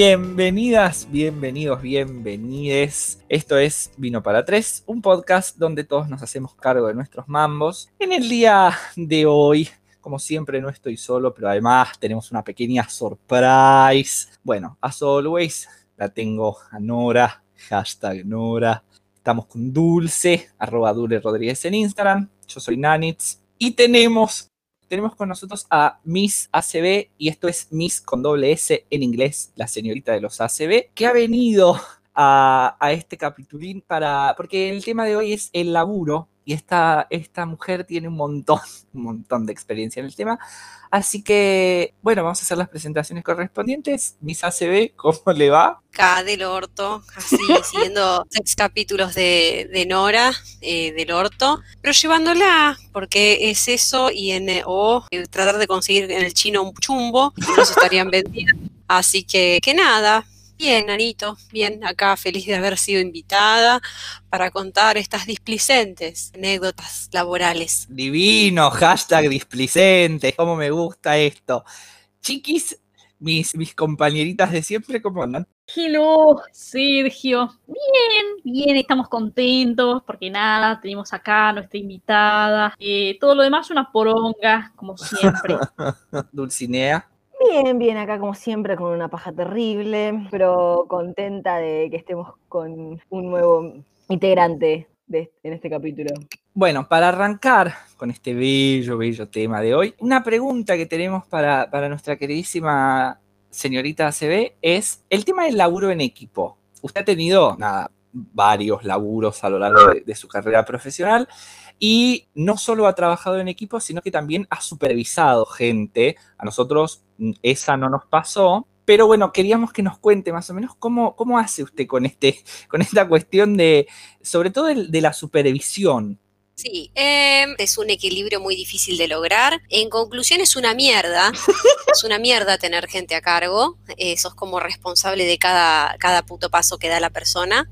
Bienvenidas, bienvenidos, bienvenides. Esto es Vino para Tres, un podcast donde todos nos hacemos cargo de nuestros mambos. En el día de hoy, como siempre, no estoy solo, pero además tenemos una pequeña surprise. Bueno, as always, la tengo a Nora, hashtag Nora. Estamos con Dulce, arroba Dulce Rodríguez en Instagram. Yo soy Nanitz. Y tenemos tenemos con nosotros a Miss ACB, y esto es Miss con doble S en inglés, la señorita de los ACB, que ha venido a, este capitulín para, porque el tema de hoy es el laburo, y esta, esta mujer tiene un montón, un montón de experiencia en el tema. Así que, bueno, vamos a hacer las presentaciones correspondientes. Miss ACB, ¿cómo le va? Acá del orto, así siguiendo seis capítulos de, Nora, eh, del orto, pero llevándola, porque es eso y en o eh, tratar de conseguir en el chino un chumbo, no se estarían vendiendo. Así que, que nada, Bien, Anito, bien, acá feliz de haber sido invitada para contar estas displicentes anécdotas laborales. Divino, hashtag displicentes, cómo me gusta esto. Chiquis, mis, mis compañeritas de siempre, ¿cómo andan? Hello, Sergio. Bien, bien, estamos contentos porque nada, tenemos acá nuestra invitada. Eh, todo lo demás una poronga, como siempre. Dulcinea. Bien, bien, acá como siempre con una paja terrible, pero contenta de que estemos con un nuevo integrante en este capítulo. Bueno, para arrancar con este bello, bello tema de hoy, una pregunta que tenemos para, nuestra queridísima señorita ACB es el tema del laburo en equipo. Usted ha tenido, nada, varios laburos a lo largo de su carrera profesional y no solo ha trabajado en equipo, sino que también ha supervisado gente. A nosotros mm, esa no nos pasó, pero bueno, queríamos que nos cuente más o menos cómo, cómo hace usted con, este, con esta cuestión de, sobre todo de, la supervisión. Sí, em, es un equilibrio muy difícil de lograr. En conclusión, es una mierda. es una mierda tener gente a cargo. Eh, sos como responsable de cada, cada puto paso que da la persona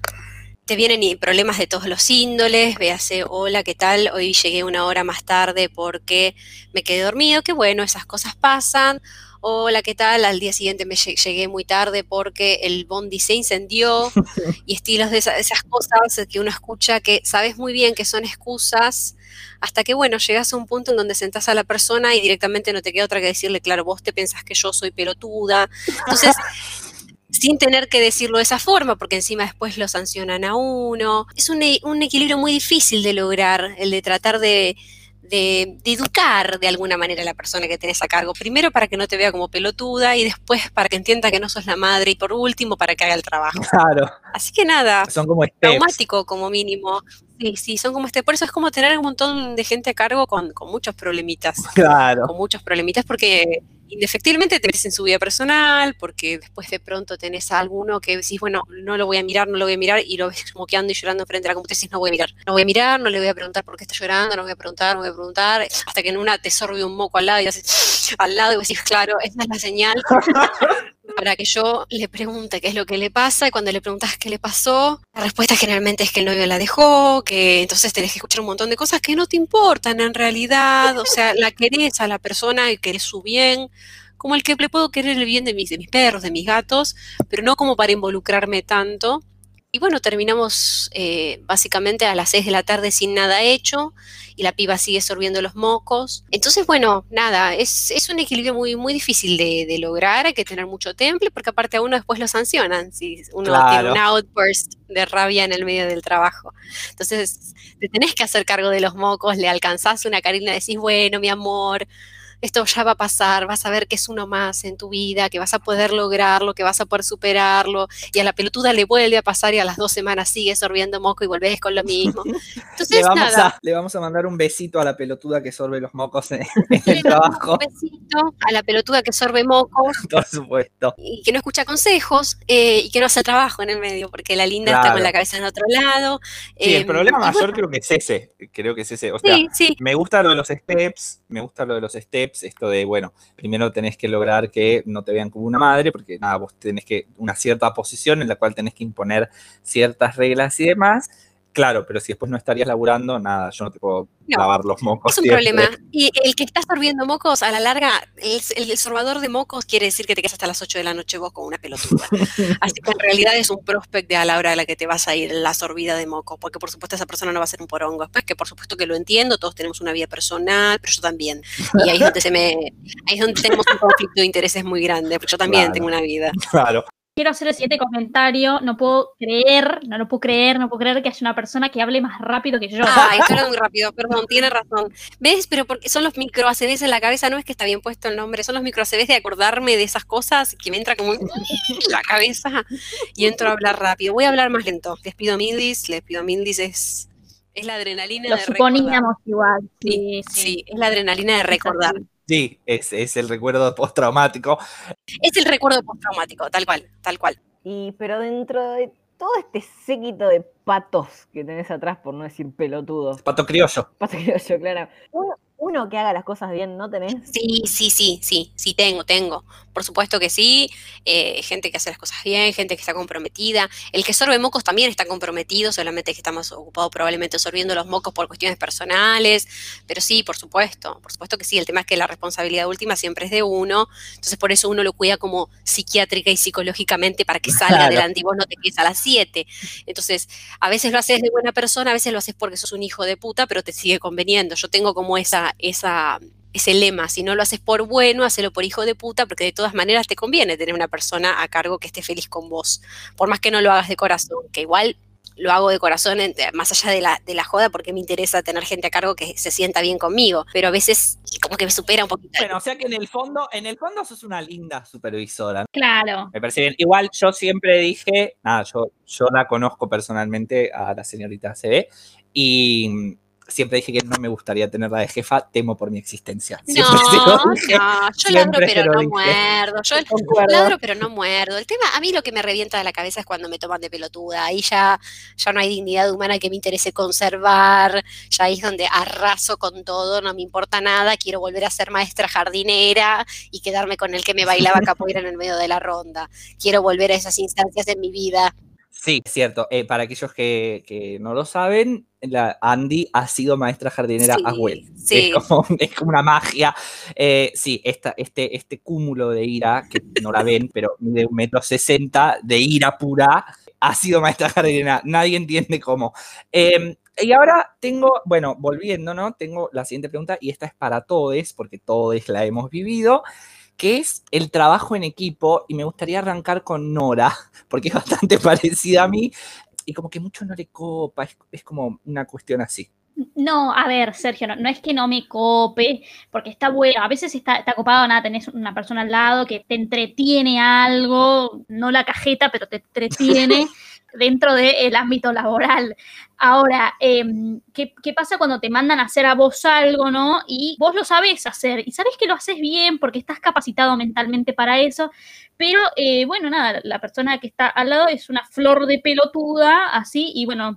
te vienen problemas de todos los índoles, véase, hola, ¿qué tal? Hoy llegué una hora más tarde porque me quedé dormido, que bueno, esas cosas pasan. Hola, ¿qué tal? Al día siguiente me llegué muy tarde porque el bondi se incendió y estilos de esas, esas cosas que uno escucha que sabes muy bien que son excusas hasta que, bueno, llegas a un punto en donde sentás a la persona y directamente no te queda otra que decirle, claro, vos te pensás que yo soy pelotuda. Entonces, sin tener que decirlo de esa forma, porque encima después lo sancionan a uno. Es un, e, equilibrio muy difícil de lograr, el de tratar de, educar de alguna manera a la persona que tenés a cargo. Primero para que no te vea como pelotuda y después para que entienda que no sos la madre y por último para que haga el trabajo. Claro. Así que nada, son como traumático como mínimo. Sí, sí, son como este. Por eso es como tener un montón de gente a cargo con, con muchos problemitas. Claro. Con muchos problemitas porque indefectiblemente te metes en su vida personal, porque después de pronto tenés a alguno que decís, bueno, no lo voy a mirar, no lo voy a mirar, y lo ves moqueando y llorando frente a la computadora y decís, no voy a mirar, no voy a mirar, no le voy a preguntar por qué está llorando, no voy a preguntar, no voy a preguntar, hasta que en una te sorbe un moco al lado y haces al lado y decís, claro, esa es la señal para que yo le pregunte qué es lo que le pasa, y cuando le preguntas qué le pasó, la respuesta generalmente es que el novio la dejó, que entonces tenés que escuchar un montón de cosas que no te importan en realidad, o sea, la querés a la persona y querés su bien, como el que le puedo querer el bien de mis, de mis perros, de mis gatos, pero no como para involucrarme tanto. Y bueno, terminamos eh, básicamente a las 6 de la tarde sin nada hecho y la piba sigue sorbiendo los mocos. Entonces, bueno, nada, es, un equilibrio muy, muy difícil de, lograr, hay que tener mucho temple porque aparte a uno después lo sancionan si uno tiene un outburst de rabia en el medio del trabajo. Entonces, te tenés que hacer cargo de los mocos, le alcanzás una carina, decís, bueno, mi amor, esto ya va a pasar, vas a ver que es uno más en tu vida, que vas a poder lograrlo, que vas a poder superarlo, y a la pelotuda le vuelve a pasar y a las dos semanas sigue sorbiendo moco y volvés con lo mismo. Entonces, le, vamos A, le vamos a mandar un besito a la pelotuda que sorbe los mocos en, el trabajo. Un besito a la pelotuda que sorbe mocos. Por supuesto. Y que no escucha consejos eh, y que no hace trabajo en el medio, porque la linda está con la cabeza en otro lado. Sí, el em, problema mayor creo que es ese, creo que es ese. O sea, me gusta lo de los steps, me gusta lo de los steps esto de, bueno, primero tenés que lograr que no te vean como una madre, porque nada, vos tenés que, una cierta posición en la cual tenés que imponer ciertas reglas y demás, Claro, pero si después no estarías laburando, nada, yo no te puedo No, lavar los mocos. Es un siempre. problema. Y el que está sorbiendo mocos, a la larga, el, el, sorbador de mocos quiere decir que te quedas hasta las 8 de la noche vos con una pelotuda. Así que en realidad es un prospect de a la hora a la que te vas a ir la sorbida de moco, porque por supuesto esa persona no va a ser un porongo. Después que por supuesto que lo entiendo, todos tenemos una vida personal, pero yo también. Y ahí es donde se me, ahí es donde tenemos un conflicto de intereses muy grande, porque yo también Claro. tengo una vida. Claro. Quiero hacer el siguiente comentario. No puedo creer, no lo puedo creer, no puedo creer que haya una persona que hable más rápido que yo. Ay, estoy hablando muy rápido, perdón, tiene razón. ¿Ves? Pero porque son los micro en la cabeza, no es que está bien puesto el nombre, son los micro de acordarme de esas cosas que me entra como en la cabeza y entro a hablar rápido. Voy a hablar más lento. Les pido Mildis, les pido Mildis, es, es la adrenalina lo de recordar. suponíamos igual. Sí, Sí, sí, es la adrenalina de recordar. Sí, es, es el recuerdo postraumático. Es el recuerdo postraumático, tal cual, tal cual. Y pero dentro de todo este séquito de patos que tenés atrás, por no decir pelotudos, Pato criollo. pato criollo, claro. Uno, uno que haga las cosas bien, ¿no tenés? Sí, sí, sí, sí, sí tengo, tengo. Por supuesto que sí. eh, gente que hace las cosas bien, gente que está comprometida. El que sorbe mocos también está comprometido, solamente que está más ocupado probablemente sorbiendo los mocos por cuestiones personales. Pero sí, por supuesto, por supuesto que sí. El tema es que la responsabilidad última siempre es de uno. Entonces por eso uno lo cuida como psiquiátrica y psicológicamente para que salga Claro. adelante y vos no te quedes a las 7. Entonces, a veces lo haces de buena persona, a veces lo haces porque sos un hijo de puta, pero te sigue conveniendo. Yo tengo como esa, esa, ese lema, si no lo haces por bueno, hacelo por hijo de puta, porque de todas maneras te conviene tener una persona a cargo que esté feliz con vos. Por más que no lo hagas de corazón, que igual lo hago de corazón, más allá de la, de la joda, porque me interesa tener gente a cargo que se sienta bien conmigo, pero a veces como que me supera un poquito. Bueno, o sea que en el fondo, en el fondo sos una linda supervisora. Claro. Me parece bien. Igual yo siempre dije, nada, yo, yo la conozco personalmente a la señorita CB y siempre dije que no me gustaría tenerla de jefa, temo por mi existencia. No, Siempre dije. no, yo ladro pero no muerdo. Yo Concuerdo. ladro pero no muerdo. El tema, a mí lo que me revienta de la cabeza es cuando me toman de pelotuda. Ahí ya, ya no hay dignidad humana que me interese conservar. Ya ahí es donde arraso con todo, no me importa nada. Quiero volver a ser maestra jardinera y quedarme con el que me bailaba capoeira en el medio de la ronda. Quiero volver a esas instancias en mi vida. Sí, es cierto. Eh, para aquellos que, que no lo saben, la Andy ha sido maestra jardinera Sí, a Well. sí. Es, como, es como una magia. Eh, sí, esta, este, este cúmulo de ira, que no la ven, pero de un metro sesenta, de ira pura, ha sido maestra jardinera. Nadie entiende cómo. Eh, y ahora tengo, bueno, volviendo, ¿no? Tengo la siguiente pregunta, y esta es para todos, porque todos la hemos vivido, que es el trabajo en equipo, y me gustaría arrancar con Nora, porque es bastante parecida a mí, y como que mucho no le copa, es, es como una cuestión así. No, a ver, Sergio, no, no es que no me cope, porque está bueno. A veces está, está copado, nada, tenés una persona al lado que te entretiene algo, no la cajeta, pero te entretiene dentro del ámbito laboral. Ahora, em, ¿qué, qué pasa cuando te mandan a hacer a vos algo, no? Y vos lo sabés hacer, y sabés que lo haces bien porque estás capacitado mentalmente para eso, pero eh, bueno, nada, la persona que está al lado es una flor de pelotuda, así, y bueno,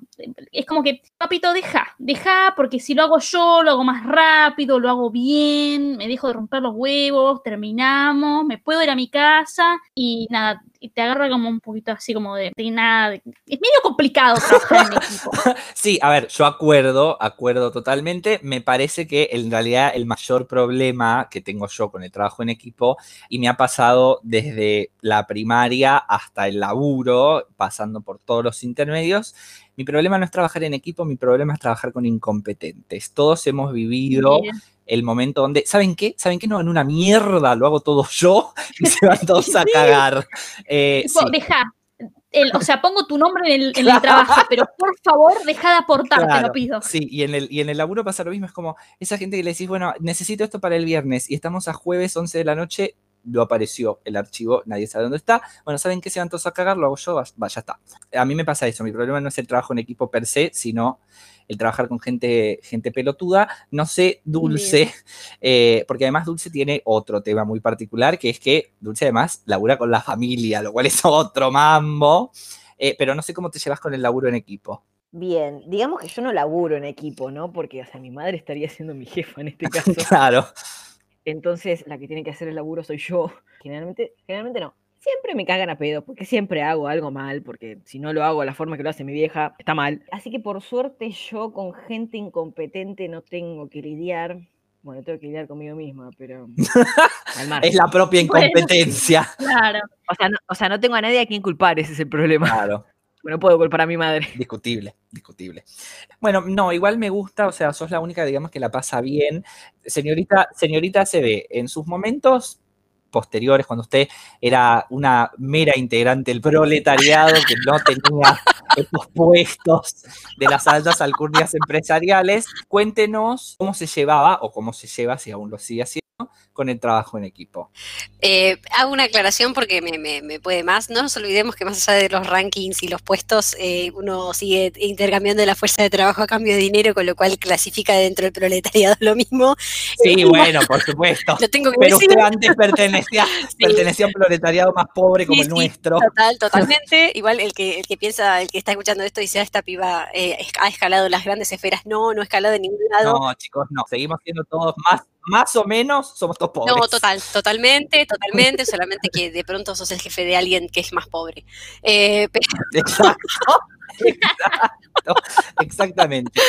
es como que, papito, deja, deja, porque si lo hago yo, lo hago más rápido, lo hago bien, me dejo de romper los huevos, terminamos, me puedo ir a mi casa, y nada, y te agarra como un poquito así como de, de nada, de- es medio complicado trabajar en equipo. Sí, a ver, yo acuerdo, acuerdo totalmente. Me parece que en realidad el mayor problema que tengo yo con el trabajo en equipo, y me ha pasado desde la primaria hasta el laburo, pasando por todos los intermedios, mi problema no es trabajar en equipo, mi problema es trabajar con incompetentes. Todos hemos vivido Bien. el momento donde, ¿saben qué? ¿Saben qué? No, en una mierda, lo hago todo yo y se van todos a cagar. Eh, sí. deja. El- o sea, pongo tu nombre en el, en el Claro. trabajo, pero por favor, deja de aportar, te lo pido. Sí, y en, el, y en el laburo pasa lo mismo, es como esa gente que le decís, bueno, necesito esto para el viernes y estamos a jueves 11 de la noche, lo apareció el archivo, nadie sabe dónde está. Bueno, ¿saben qué se van todos a cagar? Lo hago yo, va, va, ya está. A mí me pasa eso, mi problema no es el trabajo en equipo per se, sino el trabajar con gente, gente pelotuda. No sé, Dulce, eh, porque además Dulce tiene otro tema muy particular, que es que Dulce además labura con la familia, lo cual es otro mambo. Eh, pero no sé cómo te llevas con el laburo en equipo. Bien, digamos que yo no laburo en equipo, ¿no? Porque, o sea, mi madre estaría siendo mi jefa en este caso. Claro. Entonces, la que tiene que hacer el laburo soy yo. Generalmente, generalmente no. siempre me cagan a pedo, porque siempre hago algo mal, porque si no lo hago a la forma que lo hace mi vieja, está mal. Así que por suerte yo con gente incompetente no tengo que lidiar. Bueno, tengo que lidiar conmigo misma, pero. Es la propia Bueno. incompetencia. Claro. O sea, no, o sea, no tengo a nadie a quien culpar, ese es el problema. Claro, No puedo culpar a mi madre. discutible, discutible. Bueno, no, igual me gusta, o sea, sos la única, digamos, que la pasa bien. Señorita, señorita se ve en sus momentos posteriores, cuando usted era una mera integrante del proletariado que no tenía estos puestos de las altas alcurnias empresariales, cuéntenos cómo se llevaba o cómo se lleva, si aún lo sigue haciendo, con el trabajo en equipo. Eh, hago una aclaración porque me, me- me puede más. No nos olvidemos que más allá de los rankings y los puestos, eh, uno sigue intercambiando la fuerza de trabajo a cambio de dinero, con lo cual clasifica dentro del proletariado lo mismo. Sí, bueno, por supuesto. Lo tengo que Pero decir. usted antes pertenecía, Sí. pertenecía a un proletariado más pobre como Sí, el sí, nuestro. Total, totalmente. Igual el que, el que piensa, el que está escuchando esto dice, ah, esta piba eh, ha escalado las grandes esferas. No, no ha escalado en ningún lado. No, chicos, no. Seguimos siendo todos más, más o menos, somos todos pobres. No, total, totalmente, totalmente, solamente que de pronto sos el jefe de alguien que es más pobre. Eh, Exacto. Exacto. Exactamente.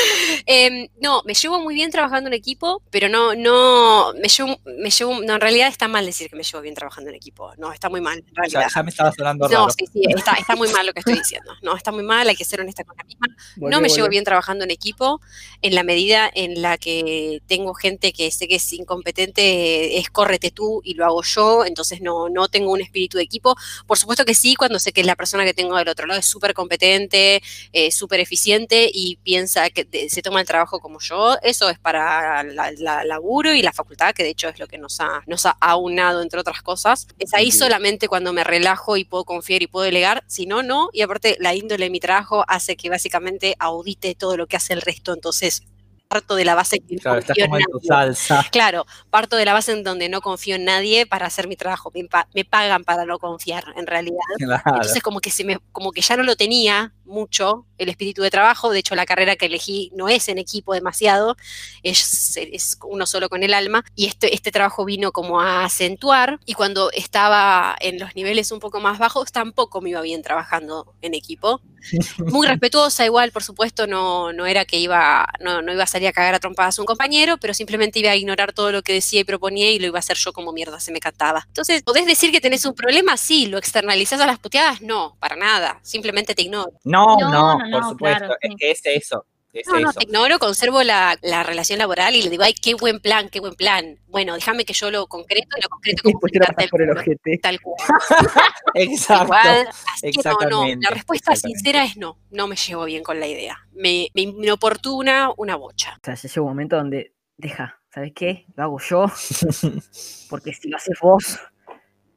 em, no, me llevo muy bien trabajando en equipo, pero no, no, me llevo, me llevo, no, en realidad está mal decir que me llevo bien trabajando en equipo. No, está muy mal, en Ya, realidad. ya me estaba sonando No, raro. sí, sí, está, está muy mal lo que estoy diciendo. No, está muy mal, hay que ser honesta con la misma. No me llevo bien trabajando en equipo en la medida en la que tengo gente que sé que es incompetente, es córrete tú y lo hago yo, entonces no, no tengo un espíritu de equipo. Por supuesto que sí, cuando sé que la persona que tengo del otro lado es súper competente, eh, súper eficiente y piensa que de- se toma el trabajo como yo, eso es para la, la laburo y la facultad, que de hecho es lo que nos ha, nos ha aunado, entre otras cosas. Es ahí solamente cuando me relajo y puedo confiar y puedo delegar, si no, no. Y aparte, la índole de mi trabajo hace que básicamente audite todo lo que hace el resto, entonces parto de la base que no Claro, estás confío en nadie. salsa. Claro, parto de la base en donde no confío en nadie para hacer mi trabajo. Me, me pagan para no confiar, en realidad. Claro. Entonces como que se me, como que ya no lo tenía mucho el espíritu de trabajo. De hecho, la carrera que elegí no es en equipo demasiado, es, es uno solo con el alma. Y este, este trabajo vino como a acentuar. Y cuando estaba en los niveles un poco más bajos, tampoco me iba bien trabajando en equipo. Muy respetuosa, igual, por supuesto, no, no era que iba, no, no iba a salir a cagar a trompadas a un compañero, pero simplemente iba a ignorar todo lo que decía y proponía y lo iba a hacer yo como mierda se me cantaba. Entonces, ¿podés decir que tenés un problema? Sí, ¿lo externalizás a las puteadas? No, para nada, simplemente te ignoro. No, No, no, no, por no, supuesto. claro, es que es eso. Es No, no, te ignoro, conservo la, la relación laboral y le digo, ay, qué buen plan, qué buen plan. Bueno, déjame que yo lo concreto y lo concreto como por el culo, ojete. Tal cual. Exacto. Igual, así que no, no, exactamente, la respuesta sincera es no, no me llevo bien con la idea. Me, me inoportuna una bocha. O sea, ya llega un momento donde, deja, ¿sabes qué? Lo hago yo, porque si lo haces vos,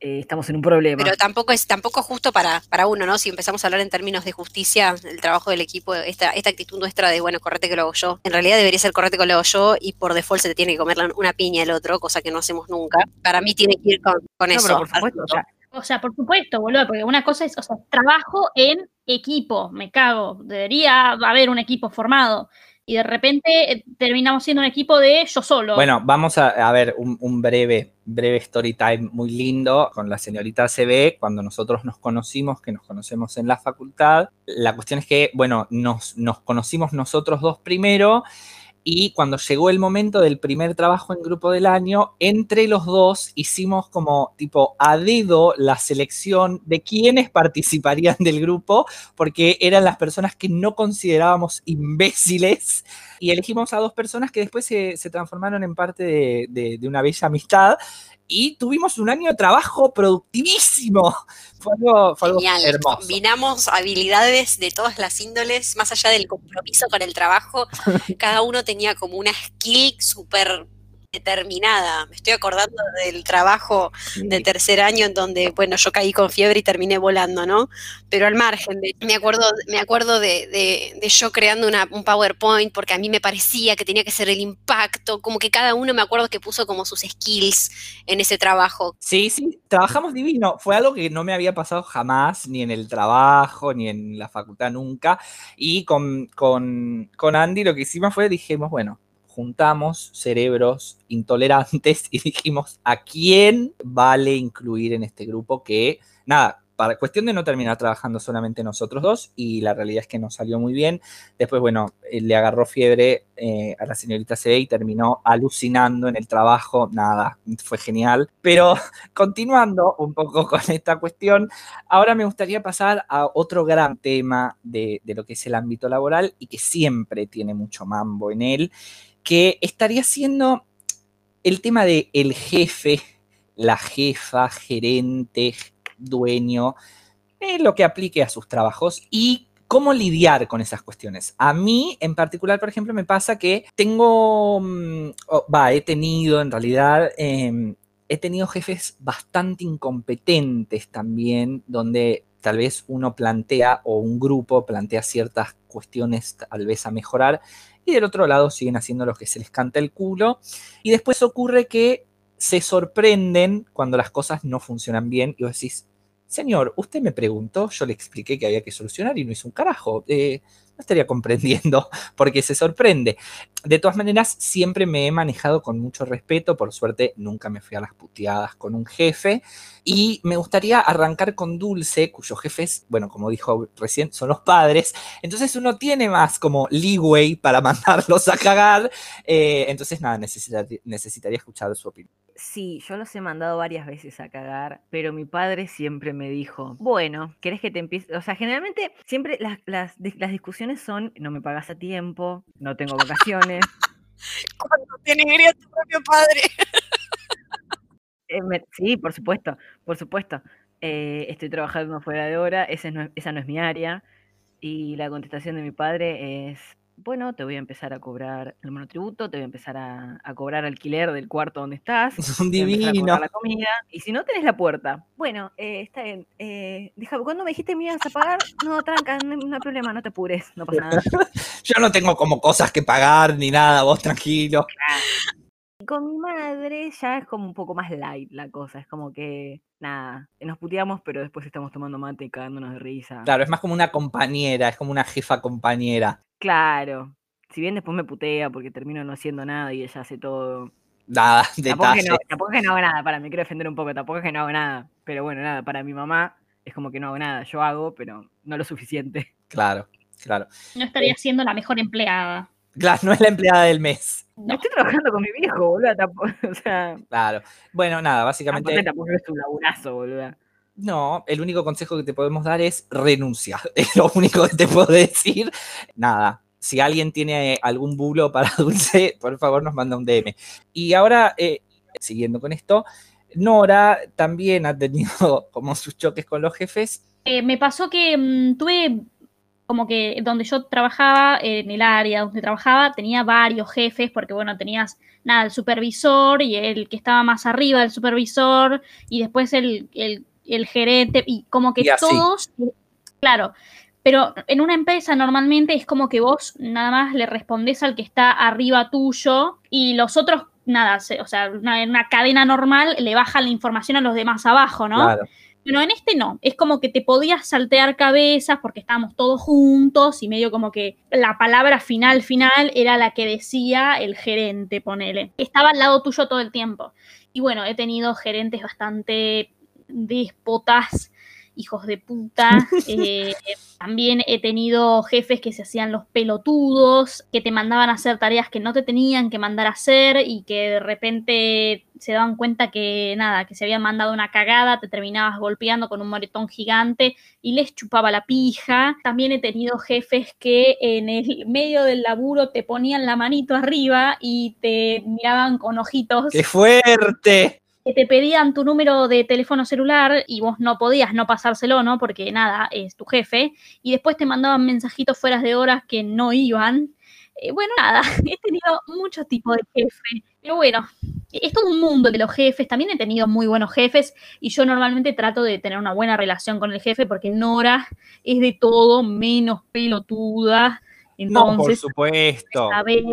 eh, estamos en un problema. Pero tampoco es tampoco justo para, para uno, ¿no? Si empezamos a hablar en términos de justicia, el trabajo del equipo, esta, esta actitud nuestra de, bueno, correte que lo hago yo, en realidad debería ser correte que lo hago yo y por default se te tiene que comer una piña el otro, cosa que no hacemos nunca. Para mí tiene que ir con, con No, eso. pero por supuesto, o sea, O sea, por supuesto, boludo, porque una cosa es, o sea, trabajo en equipo, me cago. Debería haber un equipo formado. Y de repente eh, terminamos siendo un equipo de yo solo. Bueno, vamos a, ver un, un breve, breve story time muy lindo con la señorita CB cuando nosotros nos conocimos, que nos conocemos en la facultad. La cuestión es que, bueno, nos, nos conocimos nosotros dos primero y cuando llegó el momento del primer trabajo en grupo del año, entre los dos hicimos como tipo a dedo la selección de quiénes participarían del grupo, porque eran las personas que no considerábamos imbéciles y elegimos a dos personas que después se, transformaron en parte de, de- de una bella amistad y tuvimos un año de trabajo productivísimo. Fue algo, fue algo Genial. hermoso. Combinamos habilidades de todas las índoles, más allá del compromiso con el trabajo. Cada uno tenía como una skill súper determinada. Me estoy acordando del trabajo de tercer año en donde, bueno, yo caí con fiebre y terminé volando, ¿no? Pero al margen de, me acuerdo, me acuerdo de, de- de yo creando una- un PowerPoint porque a mí me parecía que tenía que ser el impacto, como que cada uno me acuerdo que puso como sus skills en ese trabajo. Sí, sí, trabajamos divino. Fue algo que no me había pasado jamás, ni en el trabajo, ni en la facultad nunca. Y con, con, con Andy lo que hicimos fue, dijimos, bueno, juntamos cerebros intolerantes y dijimos, ¿a quién vale incluir en este grupo que, nada, para cuestión de no terminar trabajando solamente nosotros dos, y la realidad es que nos salió muy bien. Después, bueno, eh, le agarró fiebre eh, a la señorita C y terminó alucinando en el trabajo. Nada, fue genial. Pero continuando un poco con esta cuestión, ahora me gustaría pasar a otro gran tema de, de lo que es el ámbito laboral y que siempre tiene mucho mambo en él, que estaría siendo el tema de el jefe, la jefa, gerente, dueño, eh, lo que aplique a sus trabajos y cómo lidiar con esas cuestiones. A mí, en particular, por ejemplo, me pasa que tengo, mm, va, he tenido en realidad, em, he tenido jefes bastante incompetentes también, donde tal vez uno plantea o un grupo plantea ciertas cuestiones tal vez a mejorar y del otro lado siguen haciendo lo que se les canta el culo y después ocurre que se sorprenden cuando las cosas no funcionan bien y vos decís, señor, usted me preguntó, yo le expliqué que había que solucionar y no hizo un carajo. Eh, no estaría comprendiendo porque se sorprende. De todas maneras, siempre me he manejado con mucho respeto, por suerte nunca me fui a las puteadas con un jefe y me gustaría arrancar con Dulce, cuyos jefes, bueno, como dijo recién, son los padres, entonces uno tiene más como leeway para mandarlos a cagar, eh, entonces nada, necesitaría escuchar su opinión. Sí, yo los he mandado varias veces a cagar, pero mi padre siempre me dijo, bueno, ¿querés que te empiece? O sea, generalmente siempre las, las, las discusiones son, no me pagas a tiempo, no tengo vacaciones. Cuando te negría tu propio padre. Eh, sí, por supuesto, por supuesto. Eh, estoy trabajando fuera de hora, esa no, esa no es mi área. Y la contestación de mi padre es, bueno, te voy a empezar a cobrar el monotributo, te voy a empezar a, cobrar alquiler del cuarto donde estás, un divino. la comida, y si no tenés la puerta, bueno, eh, está bien, eh, ¿cuándo me dijiste me ibas a pagar? No, tranca, no, hay problema, no te apures, no pasa nada. Yo no tengo como cosas que pagar ni nada, vos tranquilo. Con mi madre ya es como un poco más light la cosa, es como que, nada, nos puteamos, pero después estamos tomando mate y cagándonos de risa. Claro, es más como una compañera, es como una jefa compañera. Claro. Si bien después me putea porque termino no haciendo nada y ella hace todo. Nada, tampoco que, no, tampoco es que no hago nada, para mí quiero defender un poco, tampoco es que no hago nada. Pero bueno, nada, para mi mamá es como que no hago nada. Yo hago, pero no lo suficiente. Claro, claro. No estaría siendo la mejor empleada. Claro, no es la empleada del mes. No. Estoy trabajando con mi viejo, boludo. Tampoco, o sea. Claro. Bueno, nada, básicamente. Tampoco es un laburazo, boludo. No, el único consejo que te podemos dar es renuncia. Es lo único que te puedo decir. Nada, si alguien tiene algún bulo para Dulce, por favor nos manda un DM. Y ahora, eh, siguiendo con esto, Nora también ha tenido como sus choques con los jefes. Eh, me pasó que mm, tuve como que donde yo trabajaba, en el área donde trabajaba, tenía varios jefes, porque bueno, tenías nada, el supervisor y el que estaba más arriba del supervisor, y después el, el el gerente, y como que todos, claro, pero en una empresa normalmente es como que vos nada más le respondés al que está arriba tuyo y los otros, nada, o sea, en una cadena normal le bajan la información a los demás abajo, ¿no? Claro. Pero en este no, es como que te podías saltear cabezas porque estábamos todos juntos y medio como que la palabra final, final era la que decía el gerente, ponele. Estaba al lado tuyo todo el tiempo. Y bueno, he tenido gerentes bastante déspotas, hijos de puta. Eh, también he tenido jefes que se hacían los pelotudos, que te mandaban a hacer tareas que no te tenían que mandar a hacer y que de repente se daban cuenta que nada, que se habían mandado una cagada, te terminabas golpeando con un moretón gigante y les chupaba la pija. También he tenido jefes que en el medio del laburo te ponían la manito arriba y te miraban con ojitos. ¡Qué fuerte! Que te pedían tu número de teléfono celular y vos no podías no pasárselo, ¿no? Porque nada, es tu jefe. Y después te mandaban mensajitos fuera de horas que no iban. Eh, bueno, nada, he tenido muchos tipos de jefe. Pero bueno, es todo un mundo de los jefes. También he tenido muy buenos jefes y yo normalmente trato de tener una buena relación con el jefe porque Nora es de todo menos pelotuda. Entonces, no, por supuesto. Saber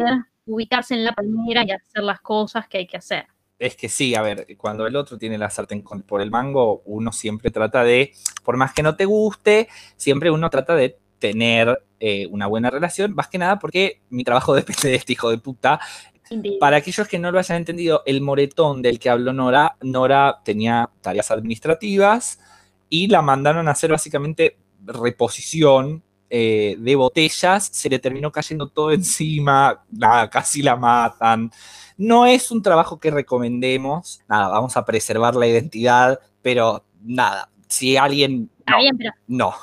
ubicarse en la primera y hacer las cosas que hay que hacer es que sí, a ver, cuando el otro tiene la sartén por el mango, uno siempre trata de, por más que no te guste, siempre uno trata de tener eh, una buena relación, más que nada porque mi trabajo depende de este hijo de puta, Indeed. Para aquellos que no lo hayan entendido, el moretón del que habló Nora, Nora tenía tareas administrativas y la mandaron a hacer básicamente reposición eh, de botellas, se le terminó cayendo todo encima, nada, casi la matan. No es un trabajo que recomendemos, nada, vamos a preservar la identidad, pero nada, si alguien... Está bien, pero No,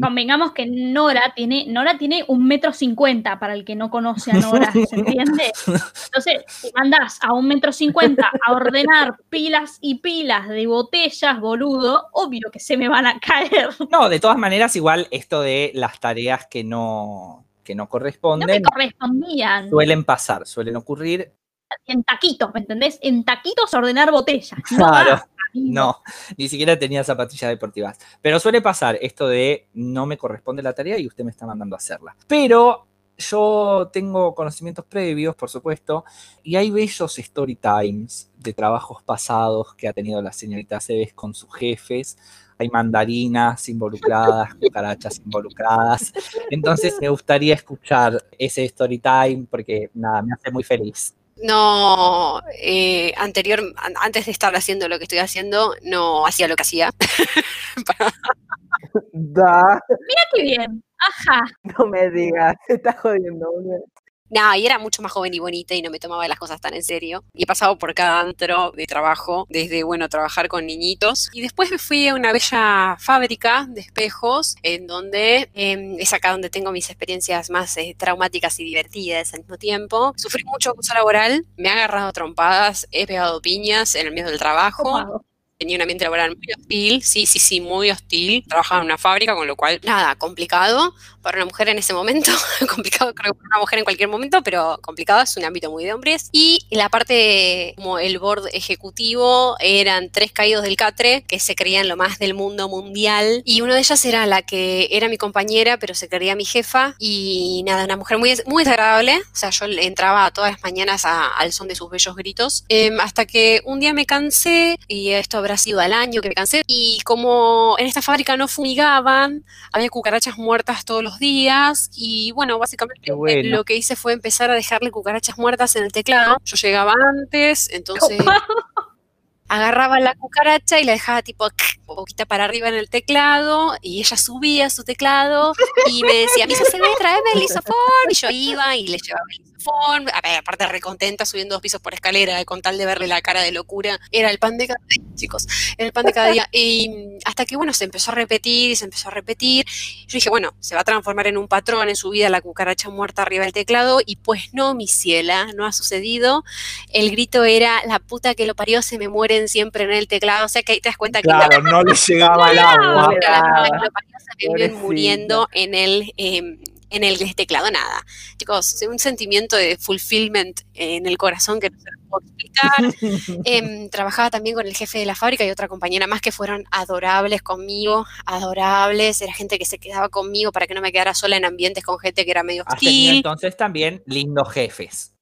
convengamos que Nora tiene, Nora tiene un metro cincuenta para el que no conoce a Nora, ¿se entiende? Entonces, si mandas a un metro cincuenta a ordenar pilas y pilas de botellas, boludo, obvio que se me van a caer. no, de todas maneras, igual esto de las tareas que no, que no No me corresponden correspondían. suelen pasar, suelen ocurrir. En taquitos, ¿me entendés? En taquitos ordenar botellas. No Claro. No, ni siquiera tenía zapatillas deportivas. Pero suele pasar esto de no me corresponde la tarea y usted me está mandando a hacerla. Pero yo tengo conocimientos previos, por supuesto, y hay bellos story times de trabajos pasados que ha tenido la señorita Cebes con sus jefes. Hay mandarinas involucradas, cucarachas involucradas. Entonces me gustaría escuchar ese story time porque nada, me hace muy feliz. No, eh, anterior, an- antes de estar haciendo lo que estoy haciendo, no hacía lo que hacía. Da, Mira qué bien. Ajá. no me digas, se está jodiendo. Nada, y era mucho más joven y bonita y no me tomaba las cosas tan en serio. Y he pasado por cada antro de trabajo, desde, bueno, trabajar con niñitos. Y después me fui a una bella fábrica de espejos, en donde eh, es acá donde tengo mis experiencias más eh, traumáticas y divertidas al mismo tiempo. Sufrí mucho acoso laboral, me he agarrado trompadas, he pegado piñas en el medio del trabajo. Tenía un ambiente laboral muy hostil, sí, sí, sí, muy hostil. Trabajaba en una fábrica, con lo cual, nada, complicado para una mujer en ese momento. complicado, creo para una mujer en cualquier momento, pero complicado, es un ámbito muy de hombres. Y la parte, como el board ejecutivo, eran tres caídos del catre que se creían lo más del mundo mundial. Y una de ellas era la que era mi compañera, pero se creía mi jefa. Y nada, una mujer muy, muy desagradable. O sea, yo entraba todas las mañanas al son de sus bellos gritos. Em, hasta que un día me cansé, y esto habrá sido al año que me cansé. Y como en esta fábrica no fumigaban, había cucarachas muertas todos los días. Y bueno, básicamente bueno. lo que hice fue empezar a dejarle cucarachas muertas en el teclado. Yo llegaba antes, entonces agarraba la cucaracha y la dejaba tipo poquita para arriba en el teclado y ella subía su teclado y me decía, Misa se ve, tráeme el lisoform y yo iba y le llevaba el lisoform, a ver, aparte recontenta subiendo dos pisos por escalera con tal de verle la cara de locura, era el pan de cada día, chicos, era el pan de cada día. Y mm, hasta que bueno, se empezó a repetir y se empezó a repetir, yo dije, bueno, se va a transformar en un patrón en su vida la cucaracha muerta arriba del teclado. Y pues no, mi ciela, no ha sucedido, el grito era, la puta que lo parió se me mueren siempre en el teclado, o sea que ahí te das cuenta que Claro, no le llegaba el agua. que lo parió se me viven muriendo en el, eh, en el teclado, nada. Chicos, un sentimiento de fulfillment en el corazón que no se puedo explicar. Em, trabajaba también con el jefe de la fábrica y otra compañera más que fueron adorables conmigo, adorables, era gente que se quedaba conmigo para que no me quedara sola en ambientes con gente que era medio Has tenido hostil. entonces también lindos jefes.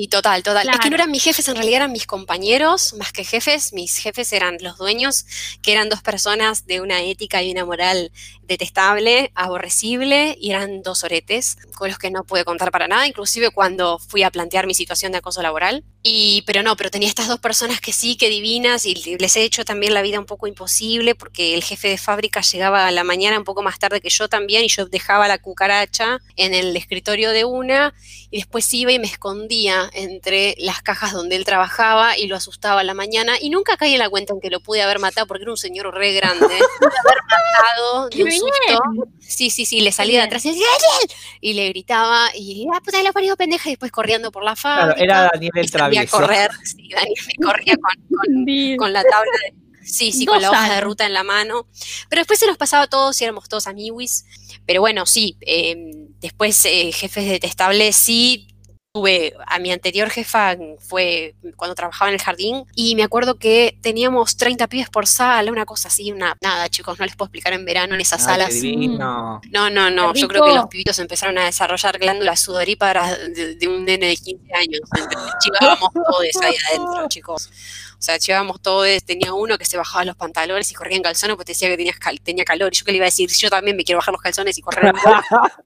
Y total, total. Es que Claro. no eran mis jefes, en realidad eran mis compañeros, más que jefes. Mis jefes eran los dueños, que eran dos personas de una ética y una moral detestable, aborrecible, y eran dos oretes con los que no pude contar para nada, inclusive cuando fui a plantear mi situación de acoso laboral. Y, pero no, pero tenía estas dos personas que sí, que divinas, y les he hecho también la vida un poco imposible, porque el jefe de fábrica llegaba a la mañana un poco más tarde que yo también, y yo dejaba la cucaracha en el escritorio de una, y después iba y me escondía entre las cajas donde él trabajaba y lo asustaba a la mañana y nunca caí en la cuenta en que lo pude haber matado porque era un señor re grande. Pude haber matado de ¡Qué un susto. Sí, sí, sí, le salía de atrás y. Y le gritaba y ¡ah, puta, lo parió pendeja! Y después corriendo por la fábrica. Claro, era Daniel el salía a correr. Sí, Daniel me corría con, con con la tabla de, sí, sí, con la hoja de años. ruta en la mano. Pero después se nos pasaba a todos y éramos todos amiguis. Pero bueno, sí, eh, después eh, jefes detestables, sí. Tuve a mi anterior jefa, fue cuando trabajaba en el jardín, y me acuerdo que teníamos 30 pibes por sala, una cosa así, una. Nada, chicos, no les puedo explicar en verano en esas Ay, salas. divino. No, no, no. Yo creo que los pibitos empezaron a desarrollar glándulas sudoríparas de, de un nene de 15 años. Chivábamos todos ahí adentro, chicos. O sea, chivábamos todos. Tenía uno que se bajaba los pantalones y corría en calzones porque decía que tenía, cal- tenía calor. Y yo que le iba a decir, yo también me quiero bajar los calzones y correr en bola.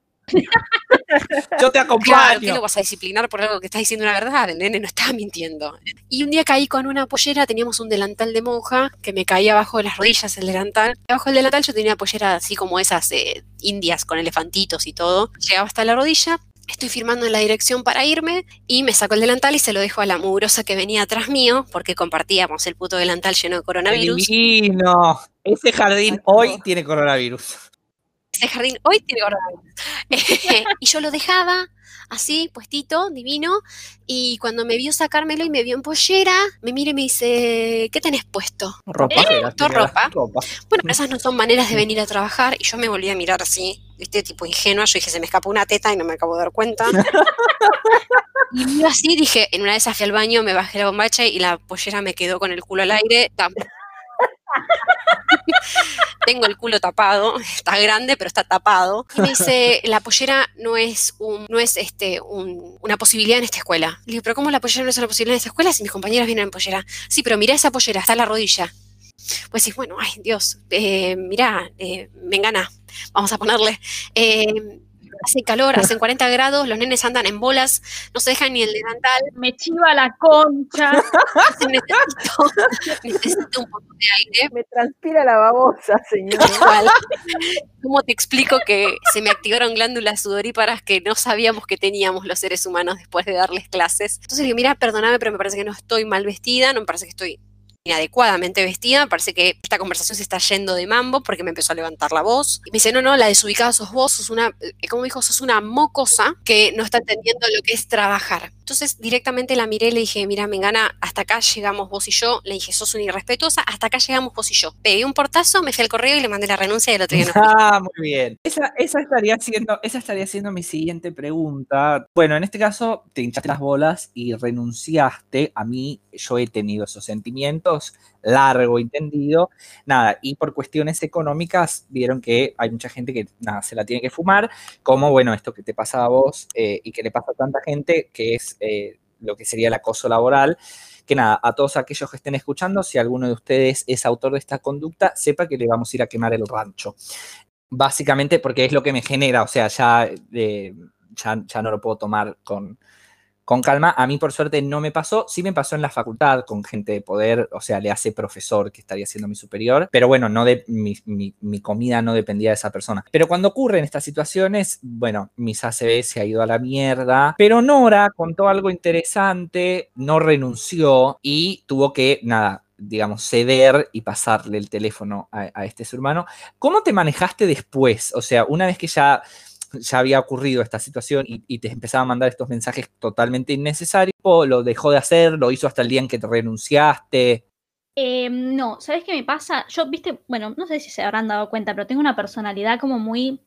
Yo te Claro, ¿qué acompaño. lo vas a disciplinar por algo que estás diciendo una verdad? El nene no estaba mintiendo. Y un día caí con una pollera, teníamos un delantal de monja que me caía abajo de las rodillas el delantal. Abajo del delantal yo tenía una pollera así como esas eh, indias con elefantitos y todo. Llegaba hasta la rodilla. Estoy firmando en la dirección para irme y me saco el delantal y se lo dejo a la mugrosa que venía atrás mío porque compartíamos el puto delantal lleno de coronavirus. Divino. Ese jardín hoy tiene coronavirus. Ese jardín hoy tiene coronavirus. y yo lo dejaba así, puestito, divino, y cuando me vio sacármelo y me vio en pollera, me mira y me dice, ¿qué tenés puesto? Ropa. ¿Eh? llegaste ¿Tu a llevar ropa? ropa. Bueno, esas no son maneras de venir a trabajar, y yo me volví a mirar así, viste, tipo ingenua, yo dije, se me escapó una teta y no me acabo de dar cuenta. Y vio así, dije, en una de esas fui al baño, me bajé la bombacha y la pollera me quedó con el culo al aire. Tengo el culo tapado, está grande, pero está tapado. Y me dice, la pollera no es un, no es este un- una posibilidad en esta escuela. Le digo, pero ¿cómo la pollera no es una posibilidad en esta escuela si mis compañeras vienen en pollera? Sí, pero mirá esa pollera, está a la rodilla. Pues sí, bueno, ay, Dios, eh, mirá, eh, me engana, vamos a ponerle. Eh, hace calor, hacen 40 grados, los nenes andan en bolas, no se dejan ni el delantal. Me chiva la concha. necesito, necesito un poco de aire. Me transpira la babosa, señor. Igual. ¿Cómo te explico que se me activaron glándulas sudoríparas que no sabíamos que teníamos los seres humanos después de darles clases? Entonces le digo, mira, perdóname, pero me parece que no estoy mal vestida, no me parece que estoy inadecuadamente vestida, parece que esta conversación se está yendo de mambo porque me empezó a levantar la voz. Y me dice, no, no, la desubicada sos vos, sos una, eh, como dijo, sos una mocosa que no está entendiendo lo que es trabajar. Entonces directamente la miré y le dije, mira, Mengana, hasta acá llegamos vos y yo. Le dije, sos una irrespetuosa, hasta acá llegamos vos y yo. Pegué un portazo, me fui al correo y le mandé la renuncia y el otro día no. Ah, muy bien. Esa, esa estaría siendo, esa estaría siendo mi siguiente pregunta. Bueno, en este caso te hinchaste las bolas y renunciaste. A mí, yo he tenido esos sentimientos, largo y. Nada, y por cuestiones económicas vieron que hay mucha gente que nada, se la tiene que fumar, como bueno, esto que te pasa a vos eh, y que le pasa a tanta gente, que es eh, lo que sería el acoso laboral. Que nada, a todos aquellos que estén escuchando, si alguno de ustedes es autor de esta conducta, sepa que le vamos a ir a quemar el rancho básicamente porque es lo que me genera, o sea, ya, eh, ya, ya no lo puedo tomar con, con calma. A mí, por suerte, no me pasó. Sí me pasó en la facultad con gente de poder, o sea, le hace profesor que estaría siendo mi superior, pero bueno, no de, mi, mi- mi comida no dependía de esa persona. Pero cuando ocurren estas situaciones, bueno, mis ACB se ha ido a la mierda, pero Nora contó algo interesante, no renunció y tuvo que, nada, digamos, ceder y pasarle el teléfono a, a este su hermano. ¿Cómo te manejaste después? O sea, una vez que ya, ya había ocurrido esta situación y, te empezaba a mandar estos mensajes totalmente innecesarios, lo dejó de hacer, lo hizo hasta el día en que te renunciaste. Eh, no, ¿sabes qué me pasa? Yo, viste, bueno, no sé si se habrán dado cuenta, pero tengo una personalidad como muy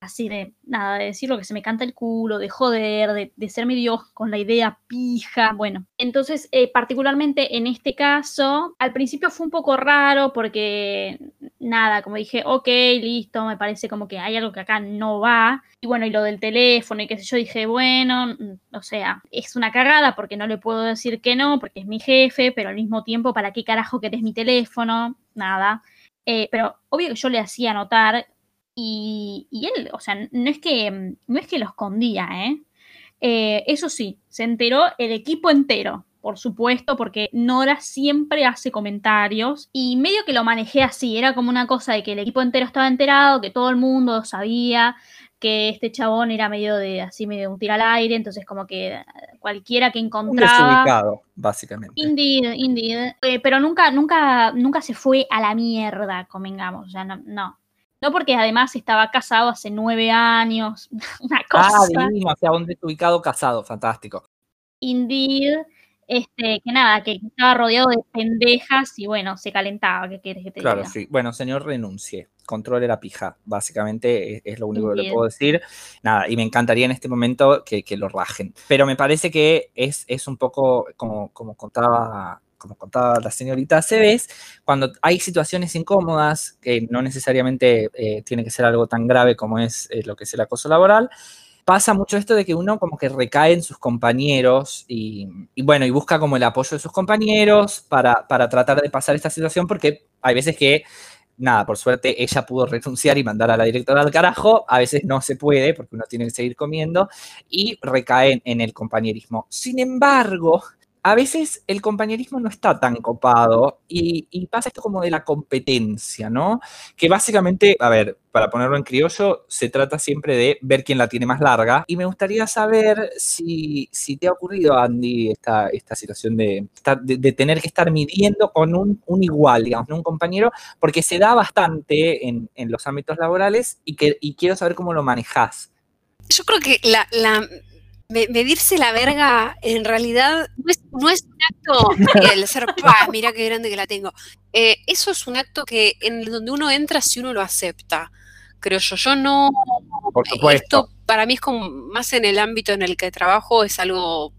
así de, nada, de decir lo que se me canta el culo, de joder, de, de ser medio con la idea pija, bueno. Entonces, eh, particularmente en este caso, al principio fue un poco raro porque, nada, como dije, ok, listo, me parece como que hay algo que acá no va. Y bueno, y lo del teléfono y qué sé yo, dije, bueno, mm, o sea, es una cagada porque no le puedo decir que no, porque es mi jefe, pero al mismo tiempo, ¿para qué carajo querés mi teléfono? Nada. Eh, pero obvio que yo le hacía notar y, y él, o sea, no es que, no es que lo escondía, ¿eh? Eh, Eso sí, se enteró el equipo entero, por supuesto, porque Nora siempre hace comentarios y medio que lo manejé así, era como una cosa de que el equipo entero estaba enterado, que todo el mundo sabía que este chabón era medio de así medio un tiro al aire, entonces como que cualquiera que Un encontraba desubicado, básicamente. Indeed, indeed. Eh, pero nunca, nunca, nunca se fue a la mierda, convengamos. O sea, no, no. No porque además estaba casado hace nueve años. Una Ah, cosa. divino, o sea, un desubicado casado, fantástico. Indeed. Este, que nada, que estaba rodeado de pendejas y bueno, se calentaba. ¿Qué quieres que te Claro, diga? sí. Bueno, señor, renuncie. Controle la pija. Básicamente es, es lo único que le puedo decir. Nada, y me encantaría en este momento que, que lo rajen. Pero me parece que es, es un poco como, como contaba. Como contaba la señorita Cebes, cuando hay situaciones incómodas, que no necesariamente eh, tiene que ser algo tan grave como es eh, lo que es el acoso laboral, pasa mucho esto de que uno como que recae en sus compañeros y, bueno, y busca como el apoyo de sus compañeros para, para tratar de pasar esta situación porque hay veces que nada, por suerte ella pudo renunciar y mandar a la directora al carajo. A veces no se puede porque uno tiene que seguir comiendo y recaen en el compañerismo. Sin embargo, a veces el compañerismo no está tan copado y, pasa esto como de la competencia, ¿no? Que básicamente, a ver, para ponerlo en criollo, se trata siempre de ver quién la tiene más larga. Y me gustaría saber si, te ha ocurrido, Andy, esta, situación de, tener que estar midiendo con un, igual, digamos, un compañero, porque se da bastante en, los ámbitos laborales y, que, quiero saber cómo lo manejas. Yo creo que la medirse la verga en realidad no es, un acto el ser pa, mira qué grande que la tengo. Eh, eso es un acto que en donde uno entra si uno lo acepta. Creo yo, yo no. Por supuesto. Esto para mí es como más en el ámbito en el que trabajo, es algo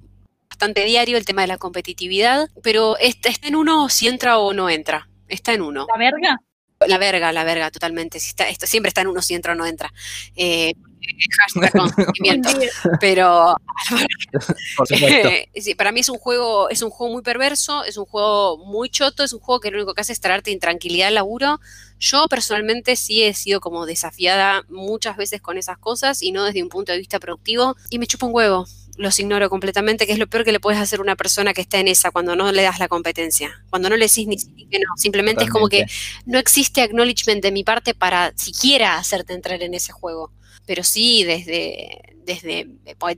bastante diario el tema de la competitividad, pero está, está en uno si entra o no entra. Está en uno. ¿La verga? La verga, la verga, totalmente. Si está, esto, siempre está en uno si entra o no entra. Eh, pero para mí es un juego, es un juego muy perverso, es un juego muy choto, es un juego que lo único que hace es traerte intranquilidad al laburo. Yo personalmente sí he sido como desafiada muchas veces con esas cosas y no desde un punto de vista productivo y me chupo un huevo. Los ignoro completamente, que es lo peor que le puedes hacer a una persona que está en esa cuando no le das la competencia. Cuando no le decís ni que no, simplemente es como que no existe acknowledgement de mi parte para siquiera hacerte entrar en ese juego pero sí desde, desde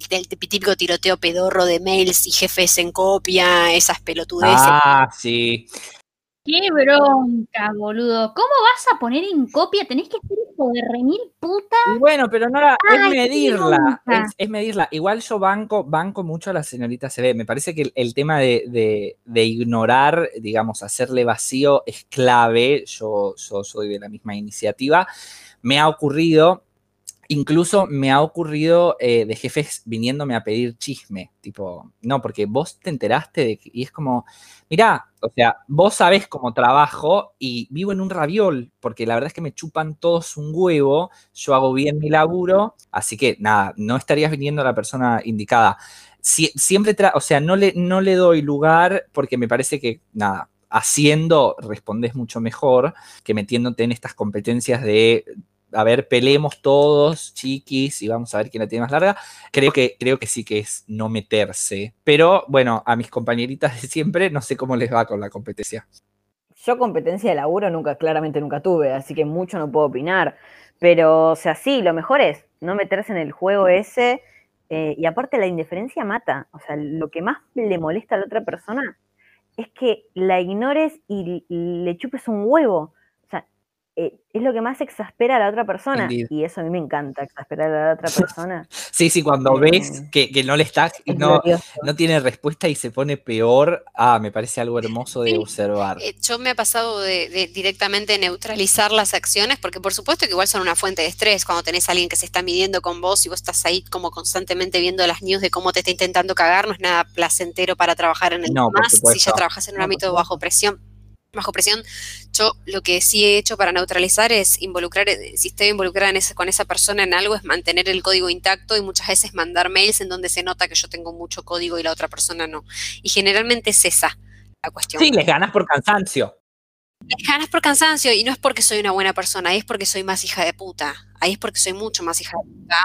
el típico tiroteo pedorro de mails y jefes en copia, esas pelotudeces. Ah, sí. Qué bronca, boludo. ¿Cómo vas a poner en copia? Tenés que ser hijo de remil puta. bueno, pero no la, es medirla. Es, medirla. Igual yo banco, banco mucho a la señorita CB. Me parece que el, tema de, de, ignorar, digamos, hacerle vacío es clave. Yo, yo soy de la misma iniciativa. Me ha ocurrido, Incluso me ha ocurrido eh, de jefes viniéndome a pedir chisme, tipo, no, porque vos te enteraste de que, y es como, mirá, o sea, vos sabés cómo trabajo y vivo en un raviol, porque la verdad es que me chupan todos un huevo, yo hago bien mi laburo, así que nada, no estarías viniendo a la persona indicada. siempre, o sea, no le, no le doy lugar porque me parece que, nada, haciendo respondes mucho mejor que metiéndote en estas competencias de a ver, pelemos todos, chiquis, y vamos a ver quién la tiene más larga. Creo que, creo que sí que es no meterse. Pero bueno, a mis compañeritas de siempre no sé cómo les va con la competencia. Yo competencia de laburo nunca, claramente nunca tuve, así que mucho no puedo opinar. Pero, o sea, sí, lo mejor es no meterse en el juego ese. Eh, y aparte la indiferencia mata. O sea, lo que más le molesta a la otra persona es que la ignores y le chupes un huevo. Eh, es lo que más exaspera a la otra persona. Y eso a mí me encanta, exasperar a la otra persona. sí, sí, cuando eh, ves que, no le está, no, no, tiene respuesta y se pone peor, ah, me parece algo hermoso de observar. Eh, yo me ha pasado de, directamente neutralizar las acciones, porque por supuesto que igual son una fuente de estrés cuando tenés a alguien que se está midiendo con vos y vos estás ahí como constantemente viendo las news de cómo te está intentando cagar, no es nada placentero para trabajar en el no, más si ya trabajas en un ámbito bajo presión bajo presión, yo lo que sí he hecho para neutralizar es involucrar, eh, si estoy involucrada en con esa persona en algo, es mantener el código intacto y muchas veces mandar mails en donde se nota que yo tengo mucho código y la otra persona no. Y generalmente es esa la cuestión. Sí, les ganas por cansancio. Les ganas por cansancio y no es porque soy una buena persona, ahí es porque soy más hija de puta. Ahí es porque soy mucho más hija de puta.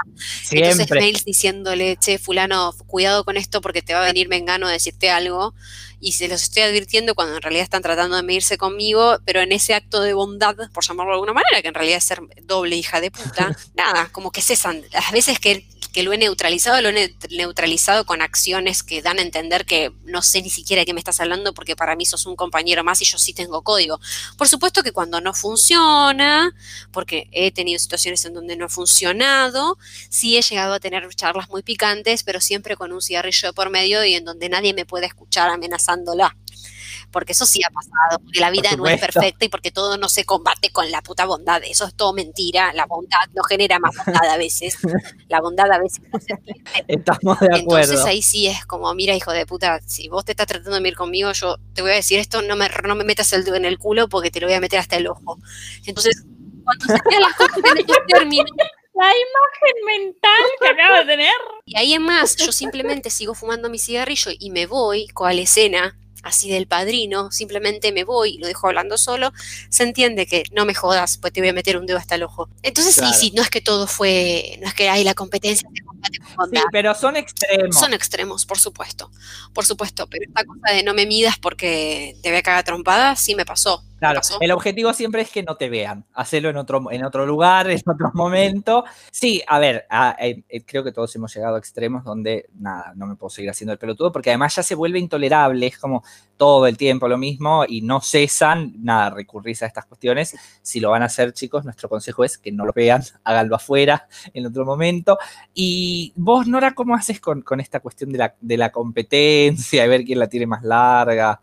Siempre. Entonces mails diciéndole, che, fulano, cuidado con esto porque te va a venir mengano a decirte algo y se los estoy advirtiendo cuando en realidad están tratando de medirse conmigo, pero en ese acto de bondad, por llamarlo de alguna manera, que en realidad es ser doble hija de puta, nada, como que cesan. Las veces que que lo he neutralizado, lo he neutralizado con acciones que dan a entender que no sé ni siquiera de qué me estás hablando porque para mí sos un compañero más y yo sí tengo código. Por supuesto que cuando no funciona, porque he tenido situaciones en donde no ha funcionado, sí he llegado a tener charlas muy picantes, pero siempre con un cigarrillo por medio y en donde nadie me puede escuchar amenazándola porque eso sí ha pasado, porque la vida no es perfecta y porque todo no se combate con la puta bondad, eso es todo mentira, la bondad no genera más bondad a veces, la bondad a veces no se Estamos de acuerdo. Entonces ahí sí es como, mira hijo de puta, si vos te estás tratando de ir conmigo, yo te voy a decir esto, no me, no me metas el dedo en el culo porque te lo voy a meter hasta el ojo. Entonces, cuando se quedan las cosas términos, la imagen mental que acabo de tener. Y ahí en más, yo simplemente sigo fumando mi cigarrillo y me voy con la escena así del padrino, simplemente me voy y lo dejo hablando solo, se entiende que no me jodas, pues te voy a meter un dedo hasta el ojo. Entonces Claro. sí, sí, no es que todo fue, no es que hay la competencia Sí, pero son extremos. Son extremos, por supuesto, por supuesto, pero esta cosa de no me midas porque te voy a cagar trompada, sí me pasó. me Claro, pasó. el objetivo siempre es que no te vean. Hacerlo en otro, en otro lugar, en otro momento. Sí, a ver, a- eh, eh, creo que todos hemos llegado a extremos donde, nada, no me puedo seguir haciendo el pelotudo, porque además ya se vuelve intolerable, es como todo el tiempo lo mismo y no cesan, nada, recurrís a estas cuestiones. Si lo van a hacer, chicos, nuestro consejo es que no lo vean, háganlo afuera en otro momento. Y vos, Nora, ¿cómo haces con, con esta cuestión de la, de la competencia, de ver quién la tiene más larga?